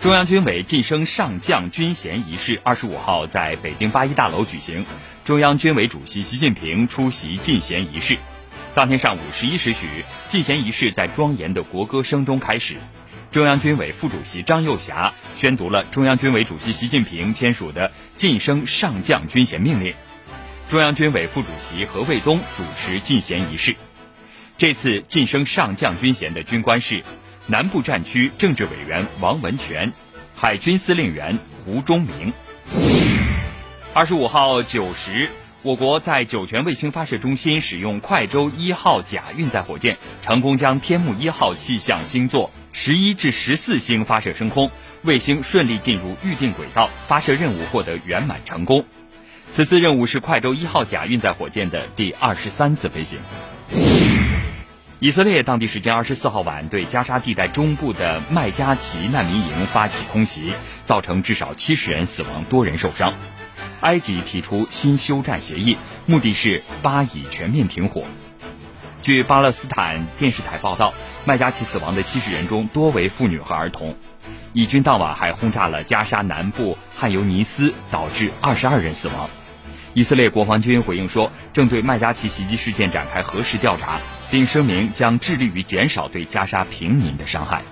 中央军委晋升上将军衔仪式二十五号在北京八一大楼举行，中央军委主席习近平出席晋衔仪式。当天上午十一时许，晋衔仪式在庄严的国歌声中开始。中央军委副主席张又侠宣读了中央军委主席习近平签署的晋升上将军衔命令。中央军委副主席何卫东主持晋衔仪式。这次晋升上将军衔的军官是。南部战区政治委员王文全，海军司令员胡忠明。二十五号九时，我国在酒泉卫星发射中心使用快舟一号甲运载火箭，成功将天目一号气象星座十一至十四星发射升空，卫星顺利进入预定轨道，发射任务获得圆满成功。此次任务是快舟一号甲运载火箭的第二十三次飞行。以色列当地时间二十四号晚对加沙地带中部的麦加齐难民营发起空袭，造成至少七十人死亡，多人受伤。埃及提出新休战协议，目的是巴以全面停火。据巴勒斯坦电视台报道，麦加齐死亡的七十人中多为妇女和儿童。以军当晚还轰炸了加沙南部汉尤尼斯，导致二十二人死亡。以色列国防军回应说，正对麦加齐袭击事件展开核实调查。并声明将致力于减少对加沙平民的伤害。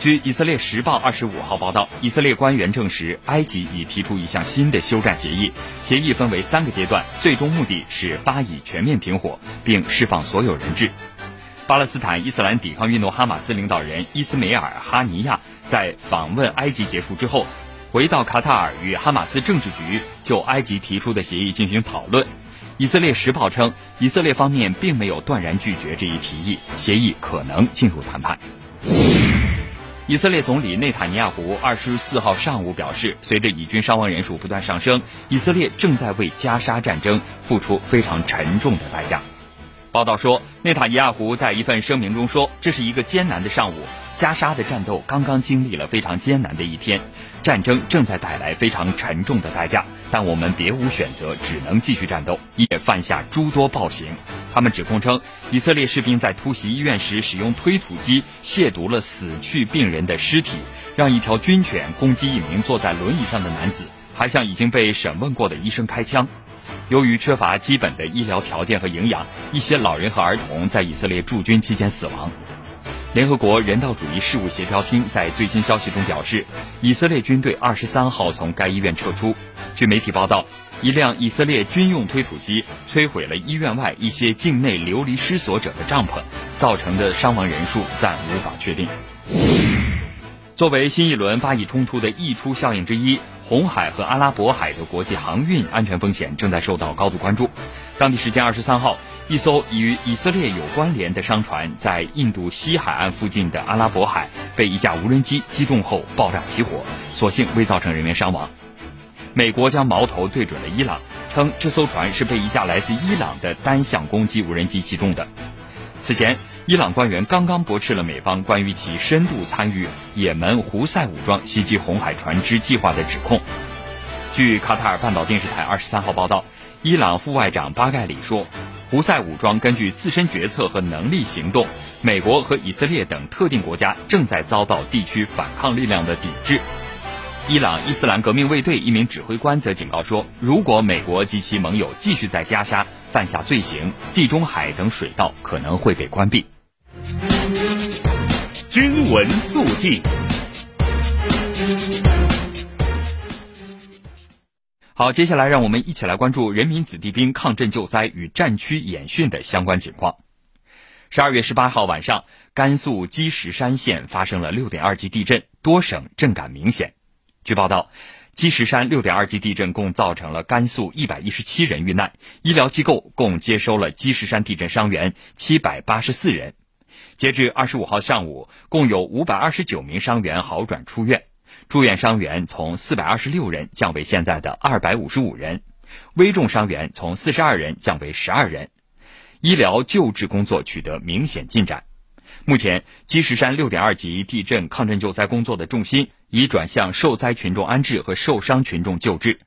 据以色列时报二十五号报道，以色列官员证实，埃及已提出一项新的休战协议，协议分为三个阶段，最终目的是巴以全面停火，并释放所有人质。巴勒斯坦伊斯兰抵抗运动哈马斯领导人伊斯梅尔哈尼亚在访问埃及结束之后，回到卡塔尔与哈马斯政治局就埃及提出的协议进行讨论。以色列时报称，以色列方面并没有断然拒绝这一提议，协议可能进入谈判。以色列总理内塔尼亚胡二十四号上午表示，随着以军伤亡人数不断上升，以色列正在为加沙战争付出非常沉重的代价。报道说，内塔尼亚胡在一份声明中说：“这是一个艰难的上午。”加沙的战斗刚刚经历了非常艰难的一天，战争正在带来非常沉重的代价，但我们别无选择，只能继续战斗，也犯下诸多暴行。他们指控称，以色列士兵在突袭医院时使用推土机亵渎了死去病人的尸体，让一条军犬攻击一名坐在轮椅上的男子，还向已经被审问过的医生开枪。由于缺乏基本的医疗条件和营养，一些老人和儿童在以色列驻军期间死亡。联合国人道主义事务协调厅在最新消息中表示，以色列军队二十三号从该医院撤出。据媒体报道，一辆以色列军用推土机摧毁了医院外一些境内流离失所者的帐篷，造成的伤亡人数暂无法确定。作为新一轮巴以冲突的溢出效应之一，红海和阿拉伯海的国际航运安全风险正在受到高度关注。当地时间二十三号。一艘与以色列有关联的商船在印度西海岸附近的阿拉伯海被一架无人机击中后爆炸起火，所幸未造成人员伤亡。美国将矛头对准了伊朗，称这艘船是被一架来自伊朗的单向攻击无人机击中的。此前，伊朗官员刚刚驳斥了美方关于其深度参与也门胡塞武装袭击红海船只计划的指控。据卡塔尔半岛电视台二十三号报道，伊朗副外长巴盖里说。胡塞武装根据自身决策和能力行动，美国和以色列等特定国家正在遭到地区反抗力量的抵制。伊朗伊斯兰革命卫队一名指挥官则警告说，如果美国及其盟友继续在加沙犯下罪行，地中海等水道可能会被关闭。军闻速递。好，接下来让我们一起来关注人民子弟兵抗震救灾与战区演训的相关情况。十二月十八号晚上，甘肃积石山县发生了六点二级地震，多省震感明显。据报道，积石山六点二级地震共造成了甘肃一百一十七人遇难，医疗机构共接收了积石山地震伤员七百八十四人。截至二十五号上午，共有五百二十九名伤员好转出院，住院伤员从四百二十六人降为现在的二百五十五人，危重伤员从四十二人降为十二人，医疗救治工作取得明显进展。目前，积石山六点二级地震抗震救灾工作的重心已转向受灾群众安置和受伤群众救治。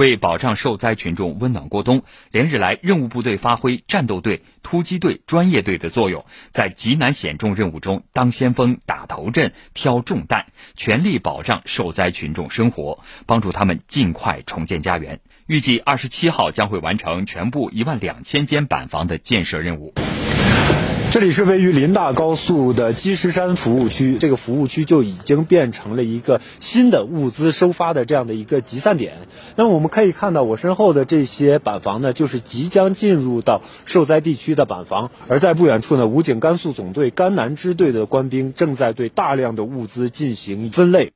为保障受灾群众温暖过冬，连日来任务部队发挥战斗队、突击队、专业队的作用，在极难险重任务中当先锋、打头阵、挑重担，全力保障受灾群众生活，帮助他们尽快重建家园。预计二十七号将会完成全部一万两千间板房的建设任务。这里是位于林大高速的积石山服务区，这个服务区就已经变成了一个新的物资收发的这样的一个集散点。那么我们可以看到，我身后的这些板房呢，就是即将进入到受灾地区的板房。而在不远处呢，武警甘肃总队甘南支队的官兵正在对大量的物资进行分类。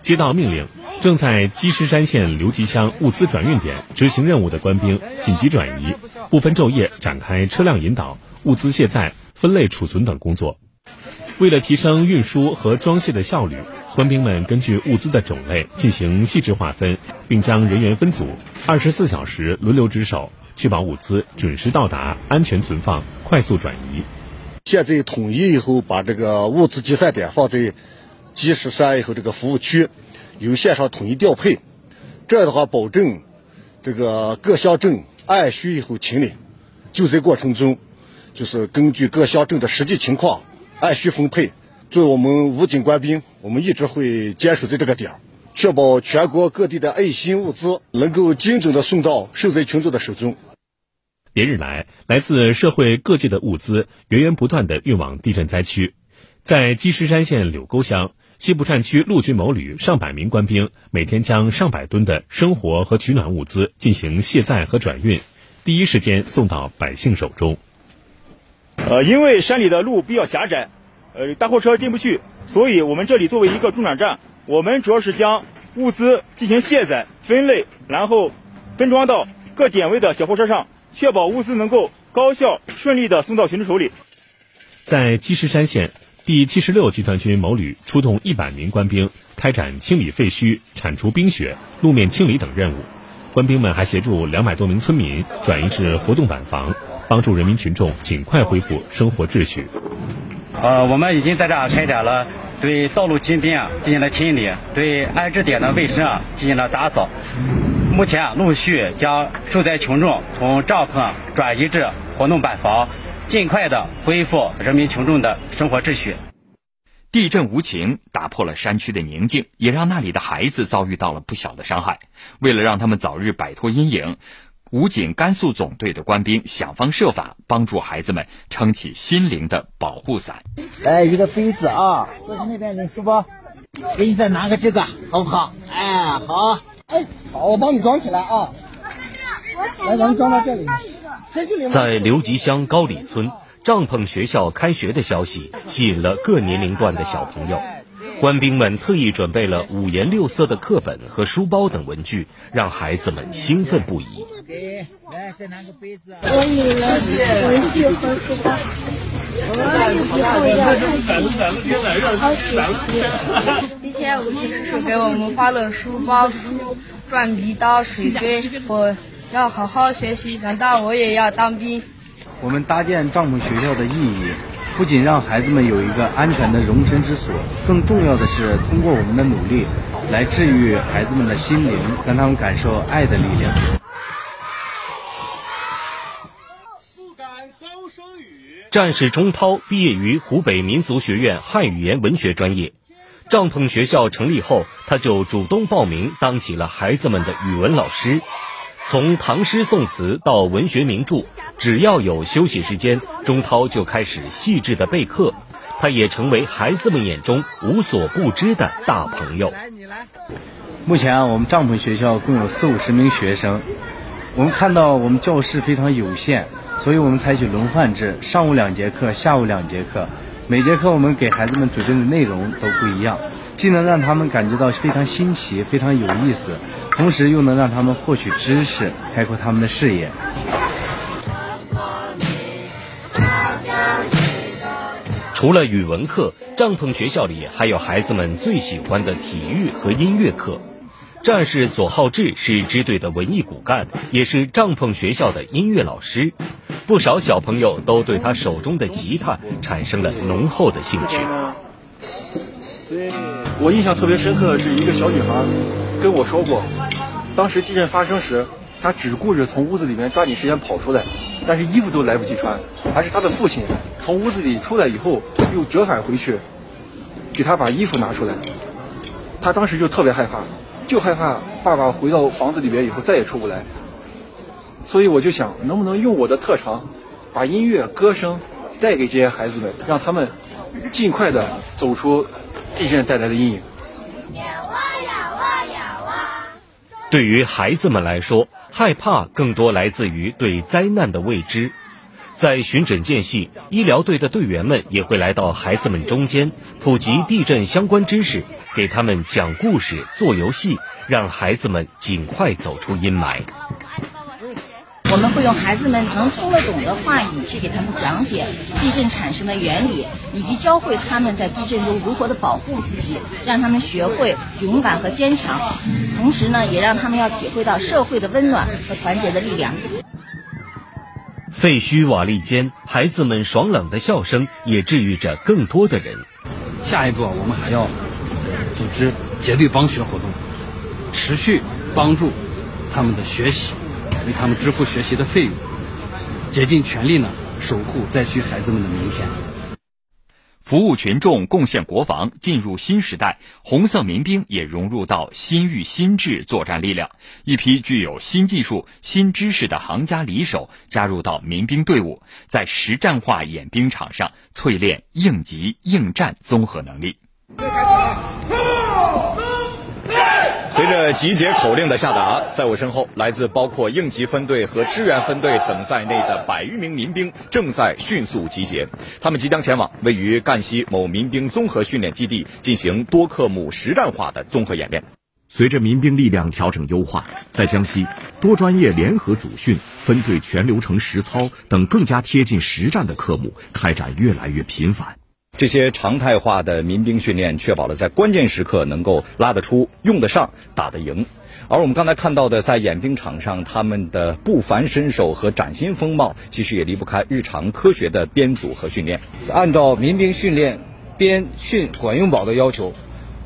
接到命令，正在积石山县刘集乡物资转运点执行任务的官兵紧急转移，不分昼夜展开车辆引导。物资卸载、分类储存等工作，为了提升运输和装卸的效率，官兵们根据物资的种类进行细致划分，并将人员分组，二十四小时轮流值守，确保物资准时到达、安全存放、快速转移。现在统一以后，把这个物资集散点放在积石山以后这个服务区，由线上统一调配，这样的话保证这个各乡镇按需以后清理，救灾过程中。就是根据各乡镇的实际情况按需分配。作为我们武警官兵，我们一直会坚守在这个点儿，确保全国各地的爱心物资能够精准的送到受灾群众的手中。连日来，来自社会各界的物资源源不断的运往地震灾区。在积石山县柳沟乡西部战区陆军某旅上百名官兵，每天将上百吨的生活和取暖物资进行卸载和转运，第一时间送到百姓手中。呃，因为山里的路比较狭窄，呃，大货车进不去，所以我们这里作为一个中转站，我们主要是将物资进行卸载、分类，然后分装到各点位的小货车上，确保物资能够高效顺利地送到群众手里。在积石山县，第七十六集团军某旅出动一百名官兵，开展清理废墟、铲除冰雪、路面清理等任务。官兵们还协助两百多名村民转移至活动板房。帮助人民群众尽快恢复生活秩序。呃，我们已经在这儿开展了对道路金边啊进行了清理，对安置点的卫生啊进行了打扫。目前啊，陆续将受灾群众从帐篷转移至活动板房，尽快的恢复人民群众的生活秩序。地震无情，打破了山区的宁静，也让那里的孩子遭遇到了不小的伤害。为了让他们早日摆脱阴影。武警甘肃总队的官兵想方设法帮助孩子们撑起心灵的保护伞。来一个杯子啊，坐在那边领书包，给你再拿个这个，好不好？哎，好，哎，好，我帮你装起来啊。来，咱们装到这里。在刘集乡高里村，帐篷学校开学的消息吸引了各年龄段的小朋友。官兵们特意准备了五颜六色的课本和书包等文具，让孩子们兴奋不已。来，再拿个杯子。我有了文具和书包，我以后要好好学习。今天武警叔叔给我们发了书包、书、转笔刀、水杯，我要好好学习，长大我也要当兵。我们搭建帐篷学校的意义。不仅让孩子们有一个安全的容身之所，更重要的是通过我们的努力，来治愈孩子们的心灵，让他们感受爱的力量。战士钟涛毕业于湖北民族学院汉语言文学专业，帐篷学校成立后，他就主动报名当起了孩子们的语文老师。从唐诗宋词到文学名著，只要有休息时间，钟涛就开始细致的备课。他也成为孩子们眼中无所不知的大朋友。目前啊我们帐篷学校共有四五十名学生，我们看到我们教室非常有限，所以我们采取轮换制，上午两节课，下午两节课。每节课我们给孩子们准备的内容都不一样，既能让他们感觉到非常新奇，非常有意思。同时又能让他们获取知识，开阔他们的视野。除了语文课，帐篷学校里还有孩子们最喜欢的体育和音乐课。战士左浩志是支队的文艺骨干，也是帐篷学校的音乐老师。不少小朋友都对他手中的吉他产生了浓厚的兴趣。对，我印象特别深刻的是一个小女孩跟我说过，当时地震发生时，他只顾着从屋子里面抓紧时间跑出来，但是衣服都来不及穿，还是他的父亲从屋子里出来以后又折返回去，给他把衣服拿出来。他当时就特别害怕，就害怕爸爸回到房子里面以后再也出不来。所以我就想，能不能用我的特长，把音乐、歌声带给这些孩子们，让他们尽快的走出地震带来的阴影。对于孩子们来说，害怕更多来自于对灾难的未知。在巡诊间隙，医疗队的队员们也会来到孩子们中间，普及地震相关知识，给他们讲故事、做游戏，让孩子们尽快走出阴霾。我们会用孩子们能听得懂的话语去给他们讲解地震产生的原理，以及教会他们在地震中如何的保护自己，让他们学会勇敢和坚强。同时呢，也让他们要体会到社会的温暖和团结的力量。废墟瓦砾间，孩子们爽朗的笑声也治愈着更多的人。下一步，我们还要组织结对帮学活动，持续帮助他们的学习。为他们支付学习的费用，竭尽全力呢，守护灾区孩子们的明天。服务群众，贡献国防，进入新时代。红色民兵也融入到新域新制作战力量，一批具有新技术、新知识的行家里手加入到民兵队伍，在实战化演兵场上淬炼应急应战综合能力。随着集结口令的下达，在我身后，来自包括应急分队和支援分队等在内的百余名民兵正在迅速集结。他们即将前往位于赣西某民兵综合训练基地进行多科目实战化的综合演练。随着民兵力量调整优化，在江西多专业联合组训、分队全流程实操等更加贴近实战的科目开展越来越频繁。这些常态化的民兵训练，确保了在关键时刻能够拉得出、用得上、打得赢。而我们刚才看到的，在演兵场上他们的不凡身手和崭新风貌，其实也离不开日常科学的编组和训练。按照民兵训练编训管用宝的要求，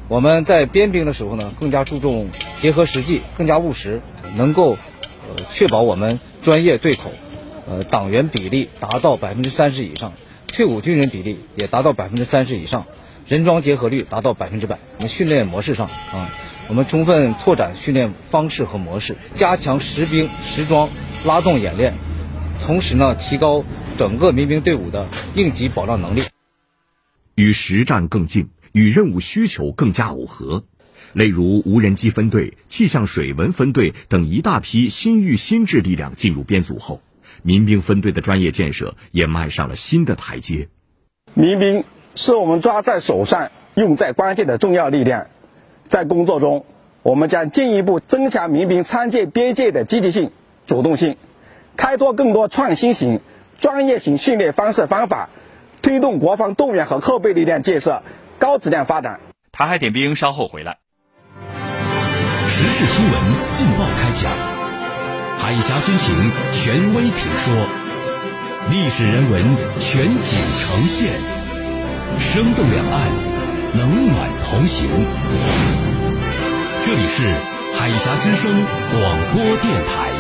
我们在编兵的时候呢，更加注重结合实际，更加务实，能够呃确保我们专业对口，呃党员比例达到百分之三十以上。退伍军人比例也达到百分之三十以上，人装结合率达到百分之百。我们训练模式上啊，我们充分拓展训练方式和模式，加强实兵实装拉动演练，同时呢，提高整个民兵队伍的应急保障能力。与实战更近，与任务需求更加耦合。例如无人机分队、气象水文分队等一大批新域新制力量进入编组后。民兵分队的专业建设也迈上了新的台阶。民兵是我们抓在手上、用在关键的重要力量。在工作中，我们将进一步增强民兵参建边界的积极性、主动性，开拓更多创新型、专业型训练方式方法，推动国防动员和后备力量建设高质量发展。台海点兵稍后回来。时事新闻劲爆开讲。海峡军情权威评说，历史人文全景呈现，生动两岸，冷暖同行。这里是海峡之声广播电台。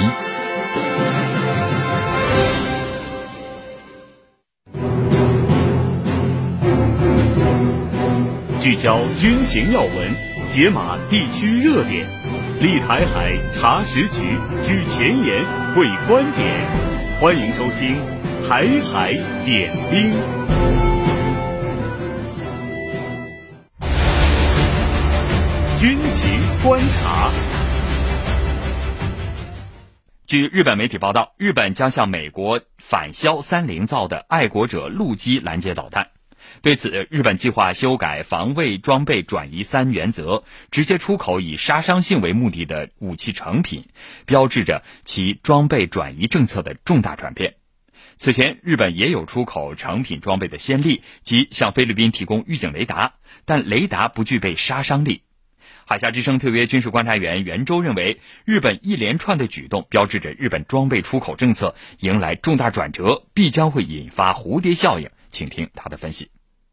聚焦军情要闻，解码地区热点。立台海查实局，居前沿会观点，欢迎收听《台海点兵》。军情观察。据日本媒体报道，日本将向美国反销三菱造的爱国者陆基拦截导弹。对此，日本计划修改防卫装备转移三原则，直接出口以杀伤性为目的的武器成品，标志着其装备转移政策的重大转变。此前，日本也有出口成品装备的先例，即向菲律宾提供预警雷达，但雷达不具备杀伤力。海峡之声特约军事观察员袁周认为，日本一连串的举动标志着日本装备出口政策迎来重大转折，必将会引发蝴蝶效应。请听他的分析。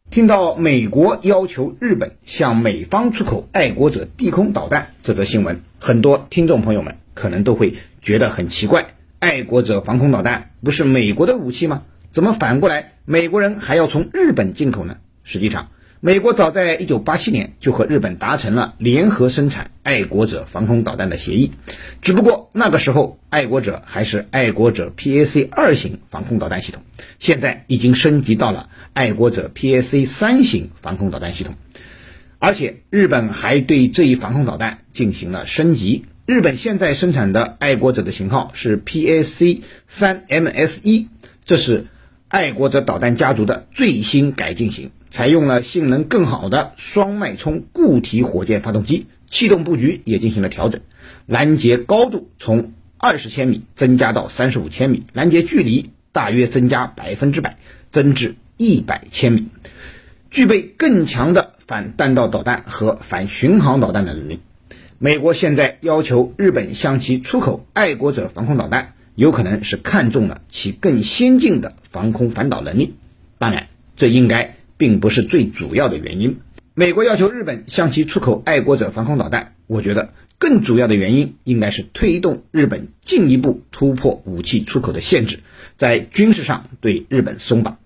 听到美国要求日本向美方出口爱国者地空导弹这则新闻，很多听众朋友们可能都会觉得很奇怪：爱国者防空导弹不是美国的武器吗？怎么反过来美国人还要从日本进口呢？实际上，美国早在1987年就和日本达成了联合生产爱国者防空导弹的协议，只不过那个时候爱国者还是爱国者 PAC 二型防空导弹系统，现在已经升级到了爱国者 PAC 三型防空导弹系统，而且日本还对这一防空导弹进行了升级。日本现在生产的爱国者的型号是 PAC 三 MS 一，这是爱国者导弹家族的最新改进型。采用了性能更好的双脉冲固体火箭发动机，气动布局也进行了调整，拦截高度从二十千米增加到三十五千米，拦截距离大约增加百分之百，增至一百千米，具备更强的反弹道导弹和反巡航导弹的能力。美国现在要求日本向其出口爱国者防空导弹，有可能是看中了其更先进的防空反导能力。当然，这应该。并不是最主要的原因。美国要求日本向其出口爱国者防空导弹，我觉得更主要的原因应该是推动日本进一步突破武器出口的限制，在军事上对日本松绑。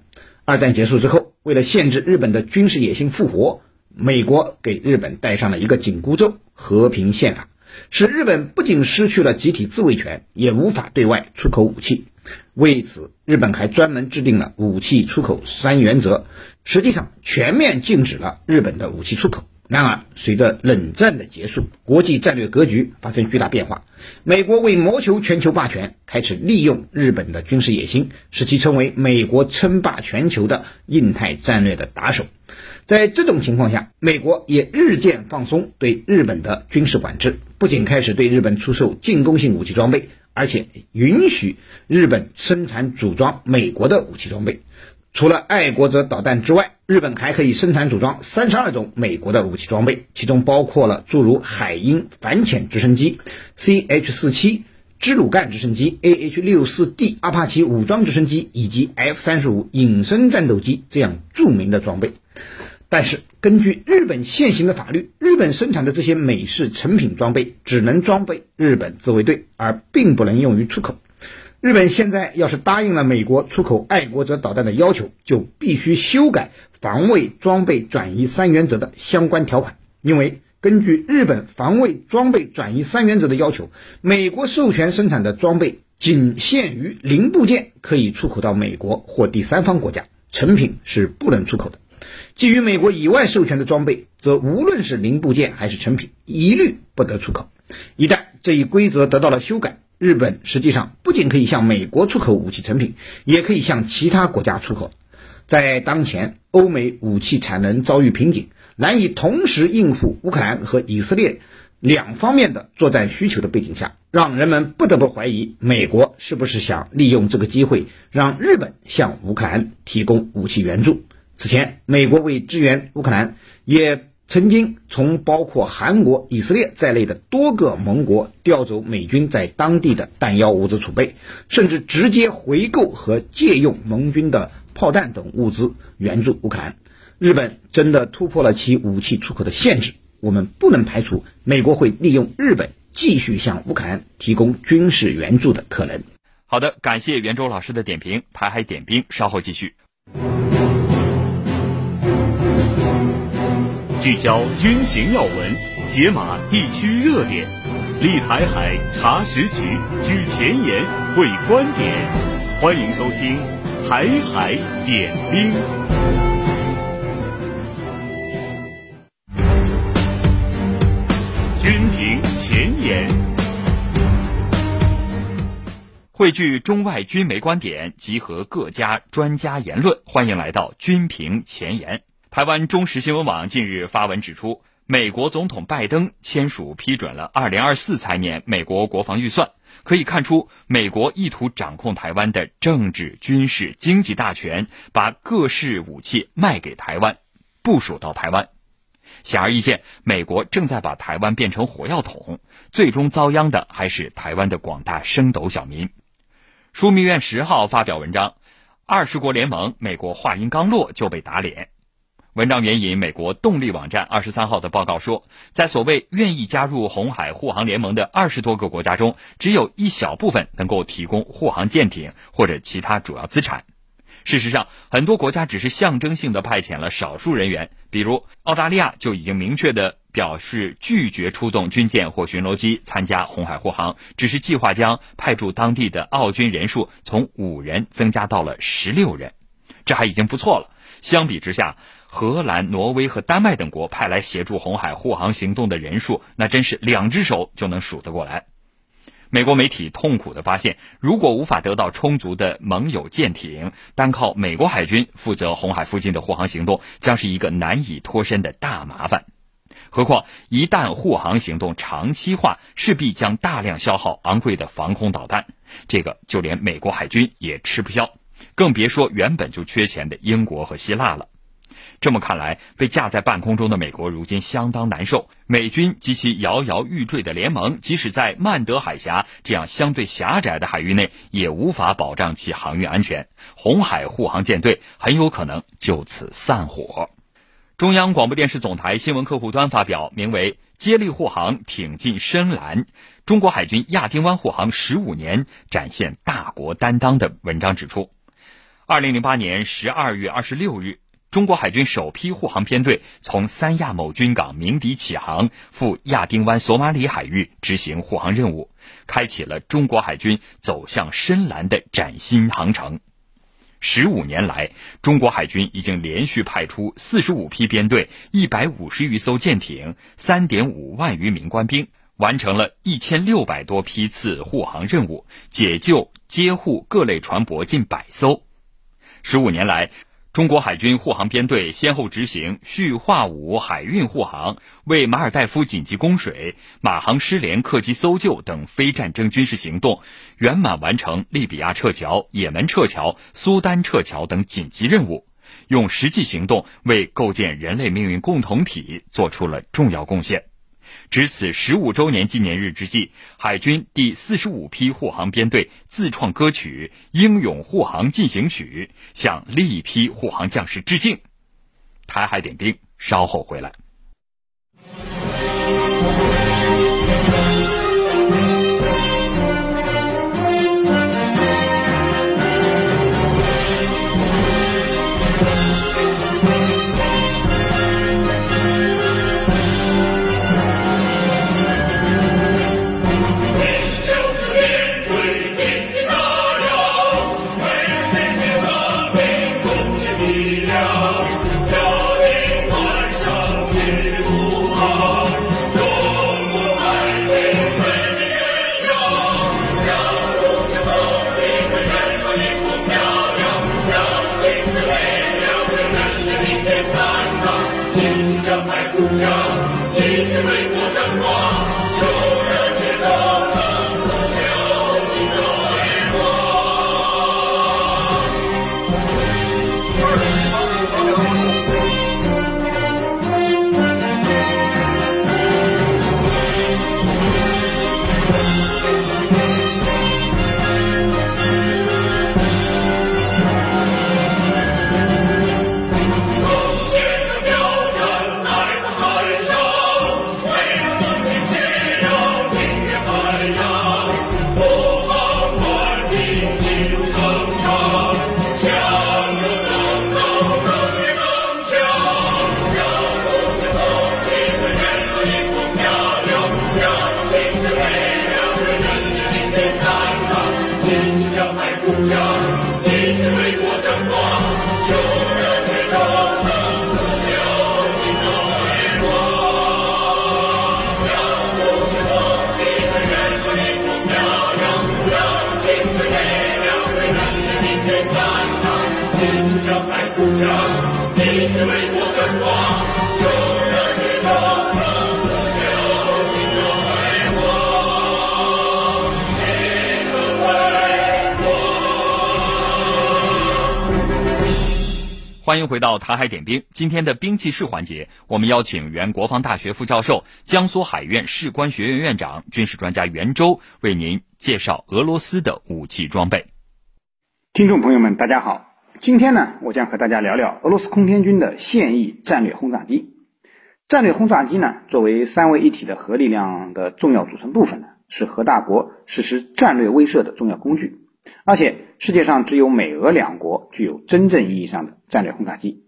二战结束之后，为了限制日本的军事野心复活，美国给日本戴上了一个紧箍咒——和平宪法，使日本不仅失去了集体自卫权，也无法对外出口武器。为此，日本还专门制定了武器出口三原则，实际上全面禁止了日本的武器出口。然而，随着冷战的结束，国际战略格局发生巨大变化，美国为谋求全球霸权，开始利用日本的军事野心，使其成为美国称霸全球的印太战略的打手。在这种情况下，美国也日渐放松对日本的军事管制，不仅开始对日本出售进攻性武器装备。而且允许日本生产组装美国的武器装备，除了爱国者导弹之外，日本还可以生产组装三十二种美国的武器装备，其中包括了诸如海鹰反潜直升机、CH 四七支鲁干直升机、AH 六四 D 阿帕奇武装直升机以及 F 三十五隐身战斗机这样著名的装备。但是，根据日本现行的法律，日本生产的这些美式成品装备只能装备日本自卫队，而并不能用于出口。日本现在要是答应了美国出口爱国者导弹的要求，就必须修改防卫装备转移三原则的相关条款，因为根据日本防卫装备转移三原则的要求，美国授权生产的装备仅限于零部件可以出口到美国或第三方国家，成品是不能出口的。基于美国以外授权的装备，则无论是零部件还是成品，一律不得出口。一旦这一规则得到了修改，日本实际上不仅可以向美国出口武器成品，也可以向其他国家出口。在当前欧美武器产能遭遇瓶颈，难以同时应付乌克兰和以色列两方面的作战需求的背景下，让人们不得不怀疑，美国是不是想利用这个机会，让日本向乌克兰提供武器援助。此前，美国为支援乌克兰，也曾经从包括韩国、以色列在内的多个盟国调走美军在当地的弹药物资储备，甚至直接回购和借用盟军的炮弹等物资援助乌克兰。日本真的突破了其武器出口的限制，我们不能排除美国会利用日本继续向乌克兰提供军事援助的可能。好的，感谢袁周老师的点评。台海点兵稍后继续。聚焦军情要闻，解码地区热点，立台海查实局，举前沿会观点。欢迎收听《台海点兵》。军评前沿，汇聚中外军媒观点，集合各家专家言论。欢迎来到军评前沿。台湾中时新闻网近日发文指出，美国总统拜登签署批准了2024财年美国国防预算，可以看出美国意图掌控台湾的政治、军事、经济大权，把各式武器卖给台湾，部署到台湾。显而易见，美国正在把台湾变成火药桶，最终遭殃的还是台湾的广大升斗小民。枢密院十号发表文章，二十国联盟，美国话音刚落就被打脸。文章援引美国动力网站二十三号的报告说，在所谓愿意加入红海护航联盟的二十多个国家中，只有一小部分能够提供护航舰艇或者其他主要资产。事实上，很多国家只是象征性的派遣了少数人员，比如澳大利亚就已经明确的表示拒绝出动军舰或巡逻机参加红海护航，只是计划将派驻当地的澳军人数从五人增加到了十六人，这还已经不错了。相比之下，荷兰、挪威和丹麦等国派来协助红海护航行动的人数，那真是两只手就能数得过来。美国媒体痛苦地发现，如果无法得到充足的盟友舰艇，单靠美国海军负责红海附近的护航行动，将是一个难以脱身的大麻烦。何况，一旦护航行动长期化，势必将大量消耗昂贵的防空导弹，这个就连美国海军也吃不消，更别说原本就缺钱的英国和希腊了。这么看来，被架在半空中的美国如今相当难受。美军及其摇摇欲坠的联盟，即使在曼德海峡这样相对狭窄的海域内，也无法保障其航运安全。红海护航舰队很有可能就此散伙。中央广播电视总台新闻客户端发表名为《接力护航，挺进深蓝：中国海军亚丁湾护航十五年，展现大国担当》的文章指出，二零零八年十二月二十六日。中国海军首批护航编队从三亚某军港鸣笛起航，赴亚丁湾索马里海域执行护航任务，开启了中国海军走向深蓝的崭新航程。十五年来，中国海军已经连续派出四十五批编队、一百五十余艘舰艇、三点五万余名官兵，完成了一千六百多批次护航任务，解救接护各类船舶近百艘。十五年来，中国海军护航编队先后执行叙化五海运护航、为马尔代夫紧急供水、马航失联客机搜救等非战争军事行动，圆满完成利比亚撤侨、也门撤侨、苏丹撤侨等紧急任务，用实际行动为构建人类命运共同体做出了重要贡献。值此十五周年纪念日之际，海军第四十五批护航编队自创歌曲《英勇护航进行曲》，向另一批护航将士致敬。台海点兵，稍后回来。欢迎回到台海点兵。今天的兵器室环节，我们邀请原国防大学副教授、江苏海院士官学院院长、军事专家袁周为您介绍俄罗斯的武器装备。听众朋友们，大家好。今天呢，我将和大家聊聊俄罗斯空天军的现役战略轰炸机。战略轰炸机呢，作为三位一体的核力量的重要组成部分呢，是核大国实施战略威慑的重要工具。而且，世界上只有美俄两国具有真正意义上的战略轰炸机。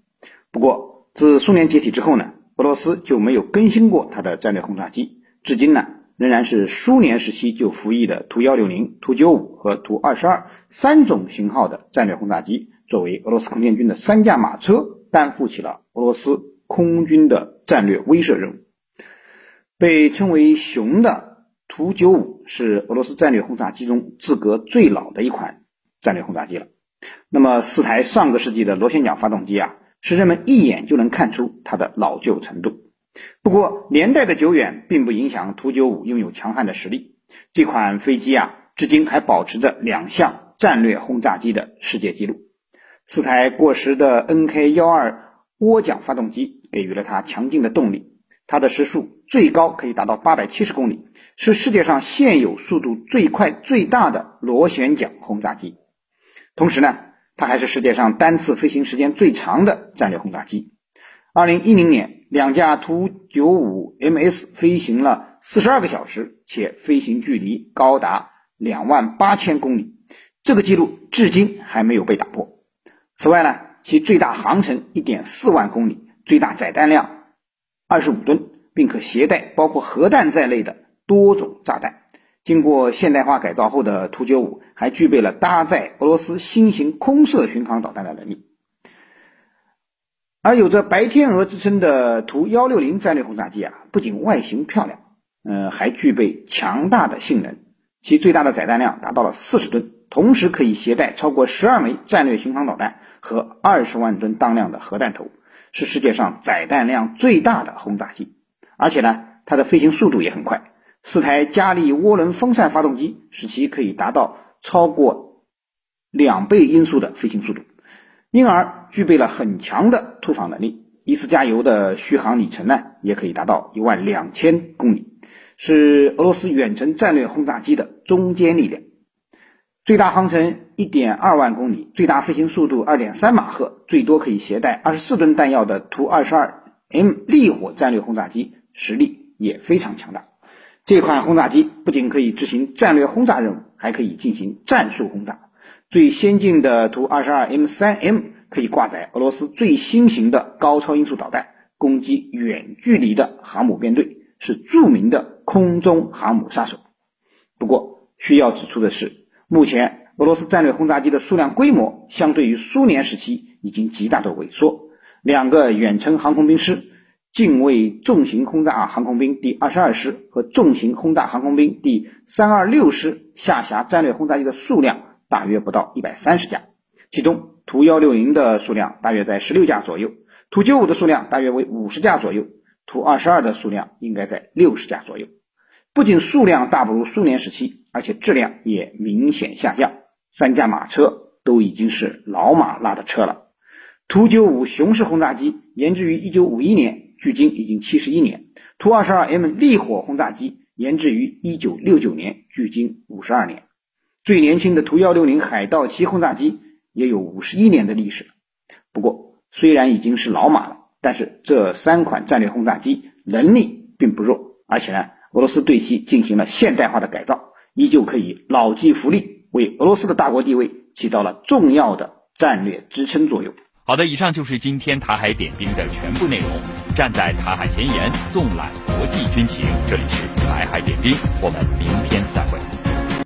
不过，自苏联解体之后呢，俄罗斯就没有更新过它的战略轰炸机，至今呢，仍然是苏联时期就服役的图幺六零、图九五和图二十二三种型号的战略轰炸机，作为俄罗斯空天军的三驾马车，担负起了俄罗斯空军的战略威慑任务。被称为“熊”的。图九五是俄罗斯战略轰炸机中资格最老的一款战略轰炸机了。那么四台上个世纪的螺旋桨发动机啊，使人们一眼就能看出它的老旧程度。不过年代的久远并不影响图九五拥有强悍的实力。这款飞机啊，至今还保持着两项战略轰炸机的世界纪录。四台过时的 NK 幺二涡桨发动机给予了它强劲的动力。它的时速最高可以达到八百七十公里，是世界上现有速度最快最大的螺旋桨轰炸机。同时呢，它还是世界上单次飞行时间最长的战略轰炸机。二零一零年，两架图九五 MS 飞行了四十二个小时，且飞行距离高达两万八千公里，这个记录至今还没有被打破。此外呢，其最大航程一点四万公里，最大载弹量。二十五吨，并可携带包括核弹在内的多种炸弹。经过现代化改造后的图九五，还具备了搭载俄罗斯新型空射巡航导弹的能力。而有着“白天鹅”之称的图幺六零战略轰炸机啊，不仅外形漂亮，呃，还具备强大的性能。其最大的载弹量达到了四十吨，同时可以携带超过十二枚战略巡航导弹和二十万吨当量的核弹头。是世界上载弹量最大的轰炸机，而且呢，它的飞行速度也很快。四台加力涡轮风扇发动机使其可以达到超过两倍音速的飞行速度，因而具备了很强的突防能力。一次加油的续航里程呢，也可以达到一万两千公里，是俄罗斯远程战略轰炸机的中坚力量。最大航程一点二万公里，最大飞行速度二点三马赫，最多可以携带二十四吨弹药的图二十二 M 烈火战略轰炸机实力也非常强大。这款轰炸机不仅可以执行战略轰炸任务，还可以进行战术轰炸。最先进的图二十二 M 三 M 可以挂载俄罗斯最新型的高超音速导弹，攻击远距离的航母编队，是著名的空中航母杀手。不过需要指出的是。目前，俄罗斯战略轰炸机的数量规模相对于苏联时期已经极大的萎缩。两个远程航空兵师、近卫重型轰炸航空兵第二十二师和重型轰炸航空兵第三二六师下辖战略轰炸机的数量大约不到一百三十架，其中图幺六零的数量大约在十六架左右，图九五的数量大约为五十架左右，图二十二的数量应该在六十架左右。不仅数量大不如苏联时期，而且质量也明显下降。三驾马车都已经是老马拉的车了。图九五雄式轰炸机研制于一九五一年，距今已经七十一年。图二十二 M 烈火轰炸机研制于一九六九年，距今五十二年。最年轻的图幺六零海盗七轰炸机也有五十一年的历史。不过，虽然已经是老马了，但是这三款战略轰炸机能力并不弱，而且呢。俄罗斯对其进行了现代化的改造，依旧可以牢记福利，为俄罗斯的大国地位起到了重要的战略支撑作用。好的，以上就是今天台海点兵的全部内容。站在台海前沿，纵览国际军情，这里是台海点兵，我们明天再会。